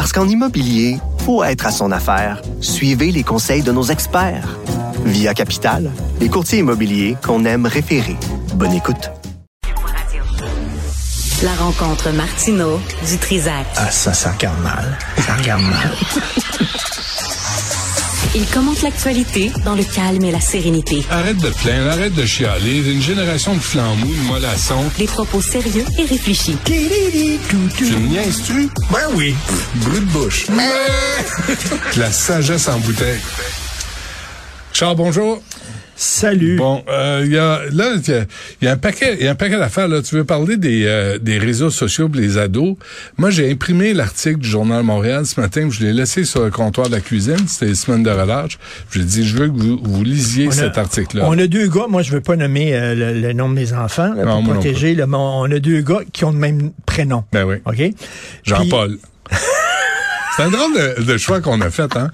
Parce qu'en immobilier, faut être à son affaire. Suivez les conseils de nos experts. Via Capital, les courtiers immobiliers qu'on aime référer. Bonne écoute. La rencontre Martino du Trizac. Ah, ça, ça regarde mal. Ça regarde mal. Il commente l'actualité dans le calme et la sérénité. Arrête de te plaindre, arrête de chialer. Une génération de flambous, de mollassons. Des propos sérieux et réfléchis. Tu me niaises-tu? Ben oui. Brut de bouche. La sagesse en bouteille. Charles, bonjour. Salut. Bon, euh, il y a là il y a- il y, a un paquet il y a un paquet d'affaires là, tu veux parler des euh, des réseaux sociaux pour les ados? Moi, j'ai imprimé l'article du journal Montréal ce matin, je l'ai laissé sur le comptoir de la cuisine, c'était les semaines de relâche. J'ai dit je veux que vous, vous lisiez a- cet article là. On a deux gars, moi je veux pas nommer euh, le, le nom de mes enfants là, Non, pour non protéger, là, mais on a deux gars qui ont le même prénom. Ben oui. OK? Jean-Paul. C'est un drôle de, de choix qu'on a fait hein?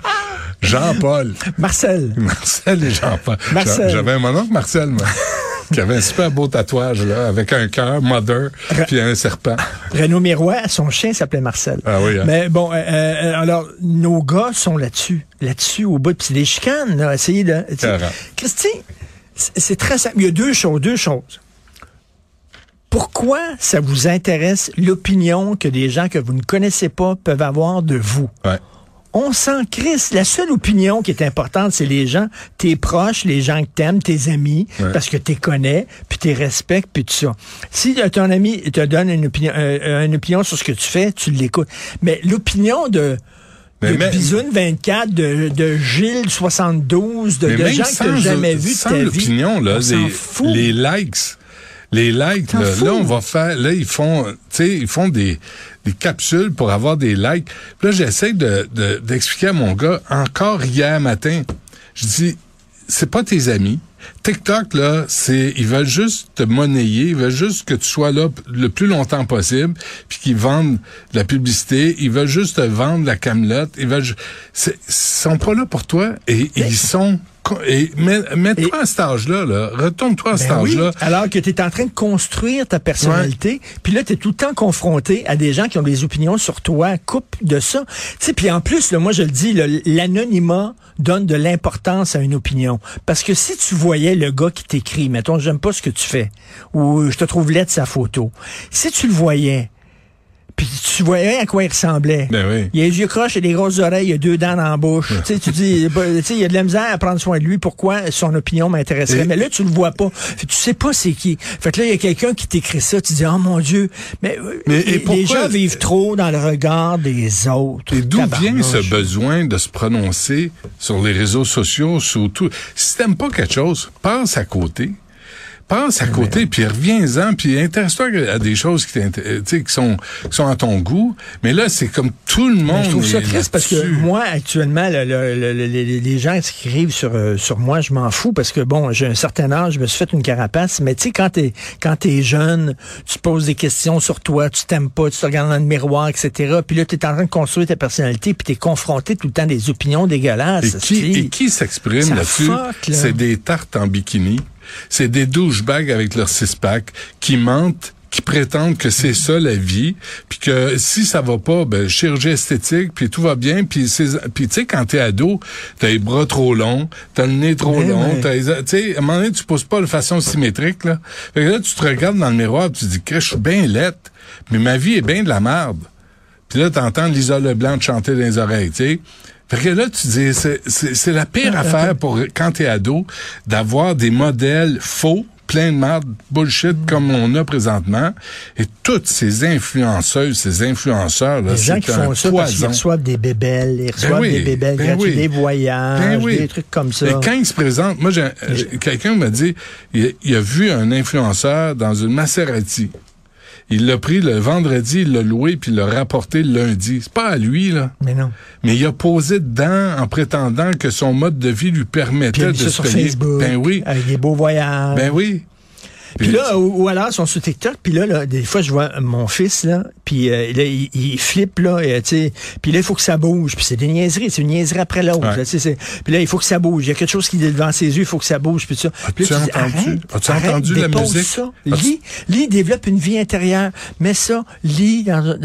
Jean-Paul. Marcel. Marcel et Jean-Paul. Marcel. J'avais un mon oncle Marcel, moi, qui avait un super beau tatouage, là, avec un cœur, mother, puis un serpent. Renaud Miroir, son chien s'appelait Marcel. Ah oui, hein. Mais bon, euh, euh, alors, nos gars sont là-dessus. Là-dessus, au bout. Puis c'est des chicanes, là. Essayez de... Christy, c'est c'est très simple. Il y a deux choses, deux choses. Pourquoi ça vous intéresse l'opinion que des gens que vous ne connaissez pas peuvent avoir de vous? Ouais. On s'en crisse. La seule opinion qui est importante, c'est les gens, tes proches, les gens que t'aimes, tes amis, Ouais. parce que t'es connais, puis t'es respectes, puis tout ça. Si euh, ton ami te donne une opinion, euh, une opinion sur ce que tu fais, tu l'écoutes. Mais l'opinion de, Mais de Bisoune 24, de, de Gilles 72, de, de gens que t'as jamais le- vu de ta vie, l'opinion, là, les, les likes, les likes, là, là, on va faire, là, ils font, tu sais, ils font des, des capsules pour avoir des likes. Puis là, j'essaie de, de- d'expliquer à mon gars, encore hier matin, je dis, c'est pas tes amis. TikTok, là, c'est, ils veulent juste te monnayer, ils veulent juste que tu sois là le plus longtemps possible, puis qu'ils vendent de la publicité, ils veulent juste te vendre la camelote, ils veulent, c'est- ils sont pas là pour toi, et ils sont, et mets- mets-toi Et- à cet âge-là, là, retourne-toi à cet Ben oui, âge-là. alors que tu es en train de construire ta personnalité, puis là, tu es tout le temps confronté à des gens qui ont des opinions sur toi. Coupe de ça. Puis en plus, là, moi, je le dis, l'anonymat donne de l'importance à une opinion. Parce que si tu voyais le gars qui t'écrit, mettons, j'aime pas ce que tu fais, ou je te trouve laid de sa photo, si tu le voyais, puis tu voyais à quoi il ressemblait. Ben oui. Il a les yeux croches et des grosses oreilles, il a deux dents dans la bouche. tu sais, tu dis, il y a de la misère à prendre soin de lui. Pourquoi son opinion m'intéresserait? Et- Mais là, tu le vois pas. Fait tu sais pas c'est qui. Fait que là, il y a quelqu'un qui t'écrit ça. Tu dis, oh mon Dieu. Mais, euh, Mais- et les, les pourquoi- gens vivent trop dans le regard des autres. Et d'où vient ce besoin de se prononcer sur les réseaux sociaux, surtout? Si t'aimes pas quelque chose, pense à côté. Pense à côté, puis reviens-en, puis intéresse-toi à des choses qui, euh, tu qui sont qui sont à ton goût. Mais là, c'est comme tout le monde. Mais je trouve ça triste parce que moi, actuellement, le- le- le- le- les, les gens qui écrivent sur, euh, sur moi, je m'en fous parce que, bon, j'ai un certain âge, je me suis fait une carapace, mais tu sais, quand t'es quand t'es jeune, tu te poses des questions sur toi, tu t'aimes pas, tu te regardes dans le miroir, etc. Puis là, t'es en train de construire ta personnalité, puis t'es confronté tout le temps à des opinions dégueulasses. Et qui, et qui s'exprime là-dessus? là. C'est des tartes en bikini. C'est des douchebags avec leur six-pack qui mentent qui prétendent que c'est ça la vie, puis que si ça va pas, ben chirurgie esthétique, puis tout va bien, puis c'est puis tu sais quand t'es ado, t'as les bras trop longs, t'as le nez trop Mais long, t'as les- tu sais à un moment donné tu poses pas de façon symétrique là. Fait que là tu te regardes dans le miroir, tu te dis que je suis bien laite, mais ma vie est bien de la merde. Puis là, t'entends Lisa Leblanc te chanter dans les oreilles, tu sais. Fait que là, tu dis, c'est, la pire affaire pour quand t'es ado d'avoir des modèles faux, plein de merde, bullshit comme on a présentement. Et toutes ces influenceuses, ces influenceurs, là, Les gens qui font ça parce qu'ils poison. reçoivent des bébelles, ils reçoivent oui, des bébelles ben gratuites, oui. des voyages, Ben oui. des trucs comme ça. Et quand il se présente, moi, quelqu'un m'a dit, il, il a vu un influenceur dans une Maserati. Il l'a pris le vendredi, il l'a loué, puis il l'a rapporté le lundi. C'est pas à lui, là. Mais non. Mais il a posé dedans en prétendant que son mode de vie lui Puis il permettait de ça se sur payer. Facebook. Ben oui. Avec des beaux voyages. Ben oui. Puis là, ou, ou alors, ils sont sur TikTok, puis là, là, des fois, je vois mon fils, là, puis euh, là, il, il flippe, là, et, tu sais, puis là, il faut que ça bouge, puis c'est des niaiseries, c'est une niaiserie après l'autre, Ouais. puis là, il faut que ça bouge, il y a quelque chose qui est devant ses yeux, il faut que ça bouge, puis ça. As-tu entendu? arrête, As-tu arrête, entendu la musique? Ça. As-tu- Lis, lis, développe une vie intérieure, mets ça, lis dans,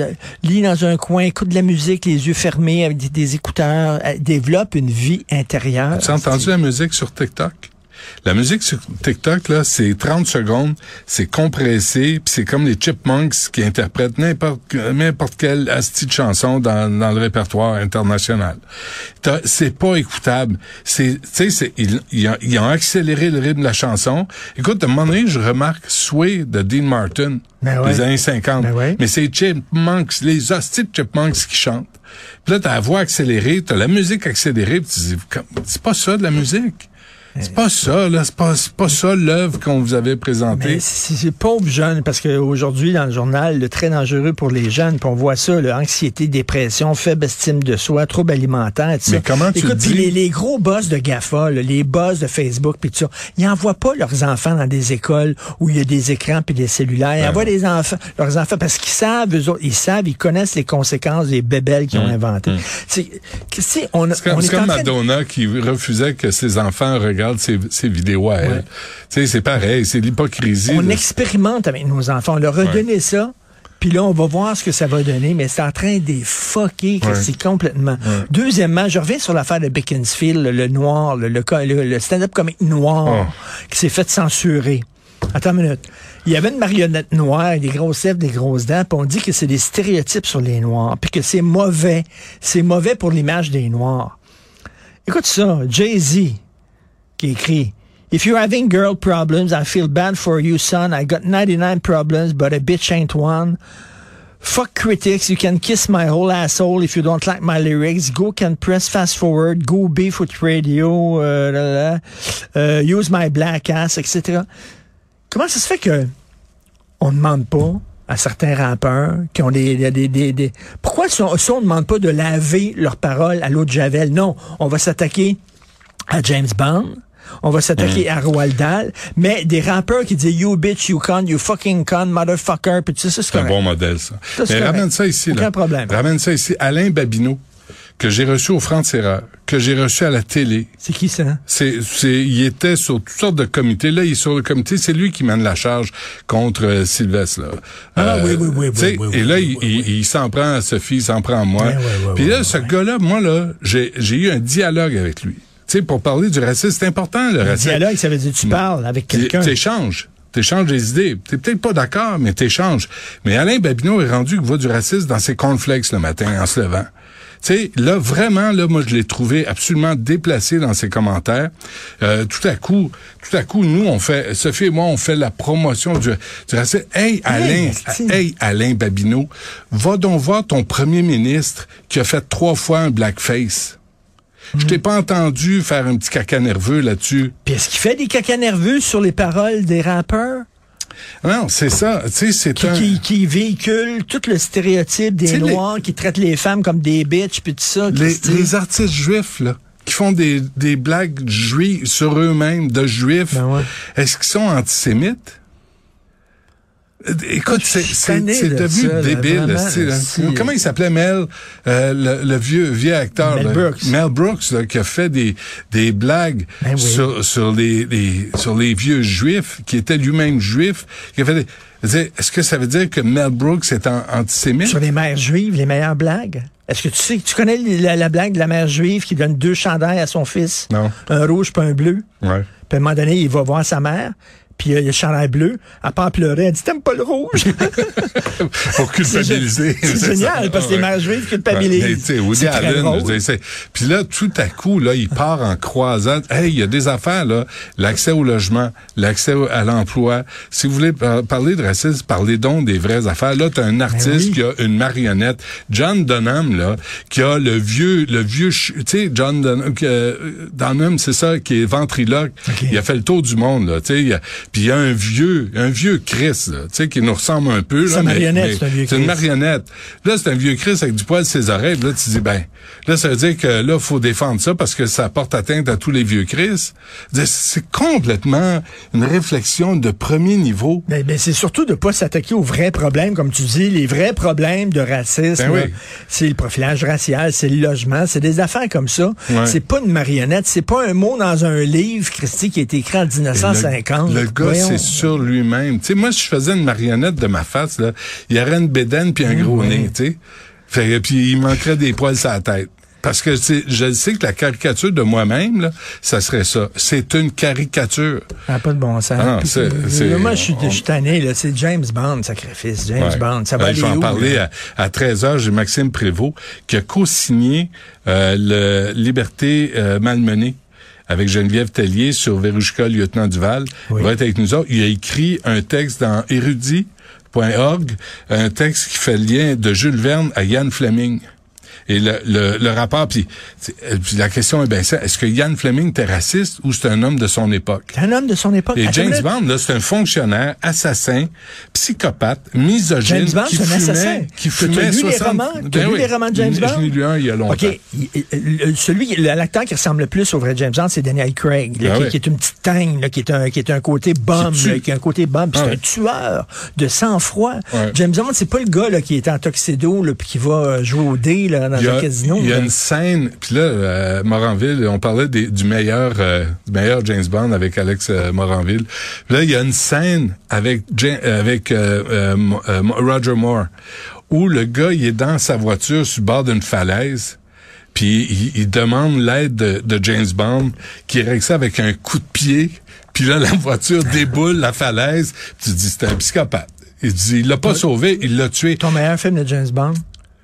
lis dans un coin, écoute de la musique, les yeux fermés, avec des, des écouteurs, euh, développe une vie intérieure. Tu as entendu la musique sur TikTok? La musique sur TikTok, là, c'est 30 secondes, c'est compressé, puis c'est comme les Chipmunks qui interprètent n'importe n'importe quelle asti de chanson dans, dans le répertoire international. C'est pas écoutable. C'est, tu sais, c'est- ils, ils ont, accéléré le rythme de la chanson. Écoute, à un moment donné, je remarque Sway de Dean Martin Ben ouais. des années 50. Ben ouais. Mais c'est Chipmunks, les hosties de Chipmunks qui chantent. Puis là, t'as la voix accélérée, t'as la musique accélérée, puis tu dis, c'est pas ça de la musique. C'est pas ça, là. C'est pas, pas ça l'œuvre qu'on vous avait présentée. C'est pauvres jeunes, parce qu'aujourd'hui, dans le journal, le très dangereux pour les jeunes, puis on voit ça, là, anxiété, dépression, faible estime de soi, troubles alimentaires, tout ça. Mais comment tu Écoute, le puis dis? les, les gros boss de GAFA, là, les boss de Facebook, puis tout ça, ils envoient pas leurs enfants dans des écoles où il y a des écrans puis des cellulaires. Ils Ben envoient des enfants, leurs enfants parce qu'ils savent, eux autres, ils savent, ils connaissent les conséquences des bébelles qu'ils ont inventées. C'est, que- c'est- on, Mmh. C'est comme, est comme de- Madonna qui refusait que ses enfants regardent ses, ses vidéos à elle. Tu sais, c'est pareil, c'est l'hypocrisie. On là. expérimente avec nos enfants. On leur a donné ça. Puis là, on va voir ce que ça va donner, mais c'est en train de les fucker, Ouais. c'est complètement. Deuxièmement, je reviens sur l'affaire de Beaconsfield, le, noir, le, le, le- le stand-up comique noir Oh. qui s'est fait censurer. Attends une minute. Il y avait une marionnette noire des grosses lèvres, des grosses dents, puis on dit que c'est des stéréotypes sur les noirs, puis que c'est mauvais. C'est mauvais pour l'image des noirs. Écoute ça, Jay-Z écrit If you're having girl problems, I feel bad for you, son. I got 99 problems, but a bitch ain't one. Fuck critics. You can kiss my whole asshole if you don't like my lyrics. Go can press fast forward. Go with radio. euh, euh, use my black ass, etc. Comment ça se fait que on demande pas à certains rappeurs qui ont des... des, des, des- Pourquoi si on ne demande pas de laver leurs paroles à l'eau de Javel? Non, on va s'attaquer à James Bond. On va s'attaquer à Roald Dahl, mais des rappeurs qui disent you bitch, you con, you fucking con, motherfucker, puis tout ça, c'est C'est un bon modèle, ça. Mais correct. ramène ça ici, Aucun là. problème. Ramène ça ici. Alain Babineau, que j'ai reçu au Franc-Tireur, que j'ai reçu à la télé. C'est qui ça? C'est, c'est, il était sur toutes sortes de comités. Là, il est sur le comité. C'est lui qui mène la charge contre euh, Sylvestre. Là. Ah, oui, oui, oui, tu sais, oui, oui, Et là, oui, il, oui, il- il s'en prend à Sophie, il s'en prend à moi. Ouais, Puis là, ce gars-là, moi là, j'ai, j'ai eu un dialogue avec lui. Tu sais, pour parler du racisme, c'est important le Le racisme. dialogue, ça veut dire tu parles avec quelqu'un. Tu T'échanges. T'échanges des idées. T'es peut-être pas d'accord, mais t'échanges. Mais Alain Babineau est rendu qu'il voit du racisme dans ses cornflakes le matin en se levant. Tu sais, là, vraiment, là, moi, je l'ai trouvé absolument déplacé dans ses commentaires. Euh, tout à coup, tout à coup, nous, on fait, Sophie et moi, on fait la promotion du, du racisme. Hey, Alain, esti. hey, Alain Babineau, va donc voir ton premier ministre qui a fait trois fois un blackface. Je t'ai pas entendu faire un petit caca nerveux là-dessus. Puis est-ce qu'il fait des caca nerveux sur les paroles des rappeurs? Non, c'est ça. Tu sais, c'est Qui, un... qui, qui véhicule tout le stéréotype des les- Noirs qui traitent les femmes comme des bitches puis tout ça. les, les artistes juifs, là, qui font des, des blagues juives sur eux-mêmes, de juifs, Ben ouais. est-ce qu'ils sont antisémites? Euh, Écoute, c'est c'est devenu ça, là, débile. là, hein. si. Comment il s'appelait Mel, euh, le, le vieux vieux acteur Mel là? Brooks. Mel Brooks, là, qui a fait des des blagues Ben oui. sur sur les, les sur les vieux juifs, qui était lui-même juif, qui a fait des. Est-ce que ça veut dire que Mel Brooks est an- antisémite? Sur les mères juives, les meilleures blagues? Est-ce que tu sais, tu connais la, la blague de la mère juive qui donne deux chandails à son fils? Non. Un rouge puis un bleu? Ouais. Puis à un moment donné, il va voir sa mère, puis euh, il y a chandail bleu. Elle part pleurer, elle dit T'aimes pas le rouge? Pour culpabiliser. C'est ça. génial, parce que les mères juives culpabilisent. sais, Woody Allen, puis là, tout à coup, là, il part en croisade. Hey, il y a des affaires, là. L'accès au logement, l'accès à l'emploi. Si vous voulez par- parler de racisme, parlez donc des vraies affaires. Là, t'as un artiste Ben oui. qui a une marionnette. John Dunham, là, qui a le vieux, le vieux, tu sais, John Dunham, euh, Dunham, c'est ça, qui est ventriloque. Il a fait le tour du monde, là, tu sais. Puis il y a un vieux, un vieux Chris, tu sais, qui nous ressemble un peu. C'est une marionnette, c'est un vieux C'est une Chris. marionnette. Là, c'est un vieux Chris avec du poil sur ses oreilles. Là, tu dis, ben, là, ça veut dire que là, faut défendre ça parce que ça porte atteinte à tous les vieux Chris. C'est complètement une réflexion de premier niveau. Ben, ben, c'est surtout de pas s'attaquer aux vrais problèmes, comme tu dis, les vrais problèmes de racisme. Ben oui. C'est le profilage racial, c'est le logement, c'est des affaires comme ça. Ouais. C'est pas une marionnette, c'est pas un mot dans un livre, Christy, qui a été écrit en 1950. Le, le gars, c'est sur lui-même. Tu sais, moi, si je faisais une marionnette de ma face, là, il y aurait une bédaine puis un Mm, gros nez, tu sais. Fait, puis il manquerait des poils sur la tête. Parce que je sais que la caricature de moi-même, là, ça serait ça. C'est une caricature. Ça n'a pas de bon sens. Ah euh, c'est- moi, je suis, je on- suis tanné, là. C'est James Bond, sacrifice. James Ouais. Bond. Ça va Euh, aller je vais en parler à, à 13h. J'ai Maxime Prévost qui a co-signé euh, le Liberté euh, malmenée avec Geneviève Tellier sur Verushka Lieutenant Duval. Oui. Il va être avec nous autres. Il a écrit un texte dans érudit.org, un texte qui fait le lien de Jules Verne à Ian Fleming. Et le, le, le rapport, puis, euh, puis la question est bien ça, est-ce que Ian Fleming était raciste ou c'est un homme de son époque? C'est un homme de son époque. Et James. Bond, là, c'est un fonctionnaire, assassin, psychopathe, misogyne, James Bond, qui c'est un fumait, assassin. qui fumait lu les 60... romans? T'as Ben lu oui. les romans de James Bond? Je l'ai lu un il y a longtemps. OK. Celui, l'acteur qui ressemble le plus au vrai James Bond, c'est Daniel Craig, là, Ah qui, est une petite teigne, là, qui est un, qui est un côté bombe, Qui tue. là, qui a un côté bombe, Ah c'est un tueur de sang-froid. James Bond, c'est pas le gars, là, qui est en tuxedo, là, puis qui va euh, jouer au dé, là, dans Il y a, un casino. il y a là. une scène, puis là, euh, Moranville, on parlait des- du meilleur euh, du meilleur James Bond avec Alex euh, Moranville. Puis là, il y a une scène avec euh, avec euh, Roger Moore où le gars, il est dans sa voiture sur le bord d'une falaise. Puis il, il demande l'aide de, de James Bond, qui règle ça avec un coup de pied. Puis là, la voiture déboule la falaise. Puis tu dis, c'est un psychopathe. Il dit, il l'a pas sauvé, il l'a tué. Ton meilleur film de James Bond?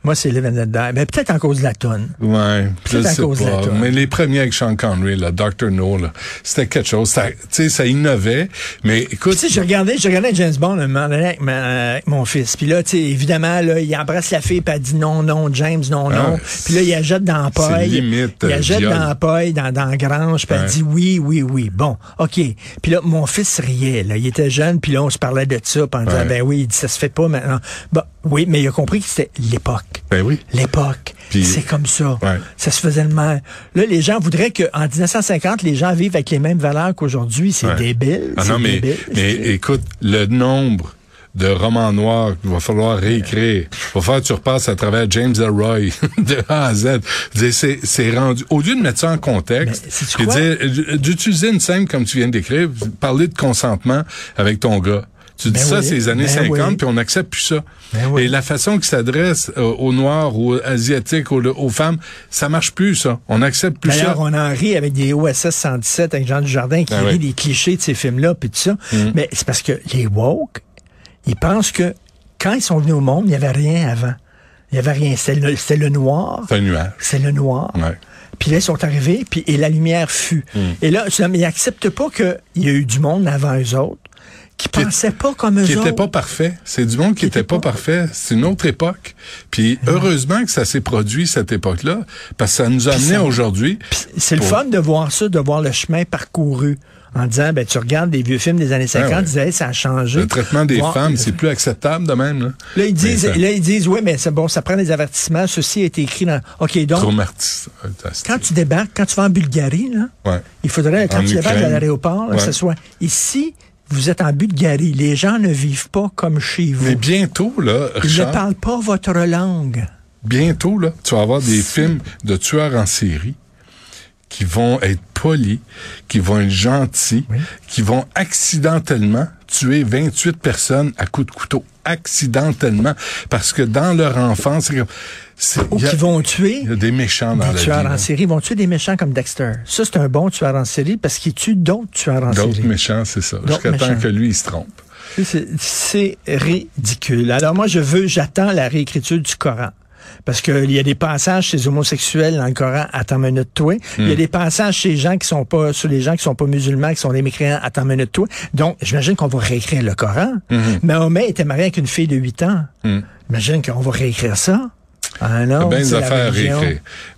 Moi, c'est Live and Let Die. Ben, peut-être en cause de la tonne. Ouais, je sais cause de la. Mais les premiers avec Sean Connery, là, Dr. No, là, c'était quelque chose. Ça, tu sais, ça innovait. Mais écoute, Tu sais, j'ai regardé, j'ai regardé James Bond un moment donné avec, ma- avec mon fils. Puis là, tu sais, évidemment, là, il embrasse la fille, puis elle dit non, non, James, non, Ah, non. Puis là, il la jette dans la c'est paille. limite, Il la jette viol. dans la paille, dans, dans la grange, puis elle Ouais. dit oui, oui, oui. Bon, OK. Puis là, mon fils riait, là. Il était jeune, puis là, on se parlait de ça, puis en disant, Ouais. ben oui, il dit, ça se fait pas maintenant. Bon, oui, mais il a compris que c'était l'époque. Ben oui. L'époque. C'est comme ça. Ouais. Ça se faisait le mal. Là, les gens voudraient qu'en 1950, les gens vivent avec les mêmes valeurs qu'aujourd'hui. C'est Ouais. débile. Ah non, mais, débile. mais écoute, le nombre de romans noirs qu'il va falloir réécrire. Il va falloir que tu repasses à travers James Elroy de A à Z. C'est, rendu. Au lieu de mettre ça en contexte, euh, d'utiliser une scène comme tu viens d'écrire, parler de consentement avec ton gars. Tu dis Ben ça, c'est les années ben 50, oui. puis on n'accepte plus ça. Ben oui. Et la façon qu'il s'adresse euh, aux Noirs, aux Asiatiques, aux, aux femmes, ça marche plus, ça. On n'accepte plus ça. D'ailleurs, on en rit avec des OSS 117 avec Jean Dujardin qui Ben rit des clichés de ces films-là puis tout ça. Mhm. Mais c'est parce que les woke, ils pensent que quand ils sont venus au monde, il n'y avait rien avant. Il n'y avait rien. C'était le, noir. C'est nuage. C'est le noir. Ouais. Puis là, ils sont arrivés, puis et la lumière fut. Mhm. Et là, ils acceptent pas qu'il y a eu du monde avant eux autres qui pensaient pas comme eux qui autres. était pas parfait. C'est du monde qui, était pas, parfait. C'est une autre époque. Puis heureusement que ça s'est produit cette époque-là, parce que ça nous a amené aujourd'hui. C'est le fun de voir ça, de voir le chemin parcouru. En disant, ben, tu regardes des vieux films des années 50, ouais. tu disais, Hey, ça a changé. Le traitement des femmes, c'est plus acceptable de même. Là, Là, ils disent, ça- là, ils disent, oui, mais c'est bon, ça prend des avertissements. Ceci a été écrit dans. OK, donc, Traumatis- quand tu débarques, quand tu vas en Bulgarie, là, Ouais. il faudrait, quand En tu débarques Ukraine. à l'aéroport, que ce soit ici, vous êtes en Bulgarie. Les gens ne vivent pas comme chez vous. Mais bientôt, là, Ils ne Richard, parlent pas votre langue. bientôt, là, tu vas avoir des films de tueurs en série qui vont être polis, qui vont être gentils, qui vont accidentellement tuer 28 personnes à coups de couteau. Accidentellement. Parce que dans leur enfance, c'est Ou qui vont tuer il y a des méchants dans des la tueurs vie. en là. série. Ils vont tuer des méchants comme Dexter. Ça, c'est un bon tueur en série parce qu'il tue d'autres tueurs en D'autres série. méchants, c'est ça. D'autres Jusqu'à temps que lui, il se trompe. C'est ridicule. Alors moi, je veux, j'attends la réécriture du Coran. Parce qu'il y a des passages chez les homosexuels dans le Coran, attends une minute toi. Il y a des passages chez les gens qui sont pas, sur les gens qui sont pas musulmans, qui sont des mécréants, attends minute toi. Donc, j'imagine qu'on va réécrire le Coran. Mahomet était marié avec une fille de 8 ans. Imagine qu'on va réécrire ça. Ah non, bien des affaires à.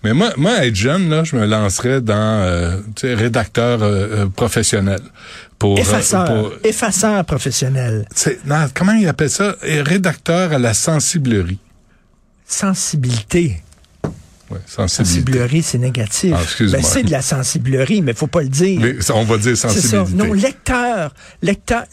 Mais moi, moi, être jeune, là, je me lancerais dans euh, rédacteur euh, euh, professionnel. Pour, euh, Effaceur, pour- effaceur professionnel. non, comment il appelle ça? Rédacteur à la sensiblerie. Sensibilité. Ouais, sensibilité. Sensiblerie, c'est négatif. Ah. Ben, c'est de la sensiblerie, mais faut pas le dire. Mais on va dire C'est ça. sensibilité. Non, lecteur. Lecteur.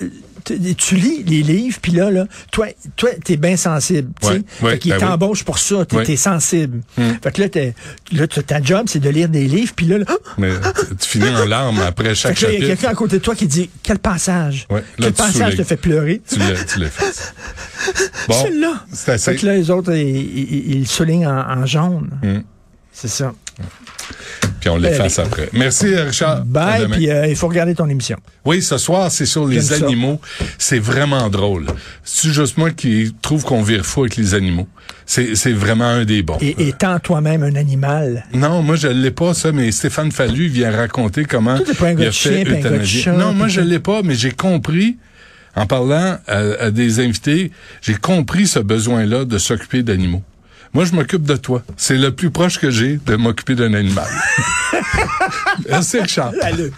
Tu, lis les livres, puis là, là, toi, toi, t'es bien sensible. tu sais. Ouais, ouais, fait qu'il ben oui. t'embauche pour ça. T'es Ouais. sensible. Hmm. Fait que là, t'es- là, ta job, c'est de lire des livres, puis là, là! Mais tu- finis en larmes après Fait chaque que là, il y a chapitre. quelqu'un à côté de toi qui dit quel passage. Là, quel passage te fait pleurer. Tu l'as tu l'as fait. Bon, Celui-là. c'est assez. Fait que là, les autres, ils, ils, ils soulignent en, en jaune. Hmm. C'est ça. Puis on l'efface après. Merci, Richard. À Bye, puis euh, il faut regarder ton émission. Oui, ce soir, c'est sur les animaux. C'est vraiment drôle. C'est juste moi qui trouve qu'on vire fou avec les animaux. C'est vraiment un des bons. Et étant toi-même un animal, Non, moi je l'ai pas ça, mais Stéphane Fallu vient raconter comment pas un il a chien, fait puis un chat, Non, moi je l'ai pas, mais j'ai compris en parlant à, à des invités, j'ai compris ce besoin-là de s'occuper d'animaux. Moi, je m'occupe de toi. C'est le plus proche que j'ai de m'occuper d'un animal. Merci, Richard. allez.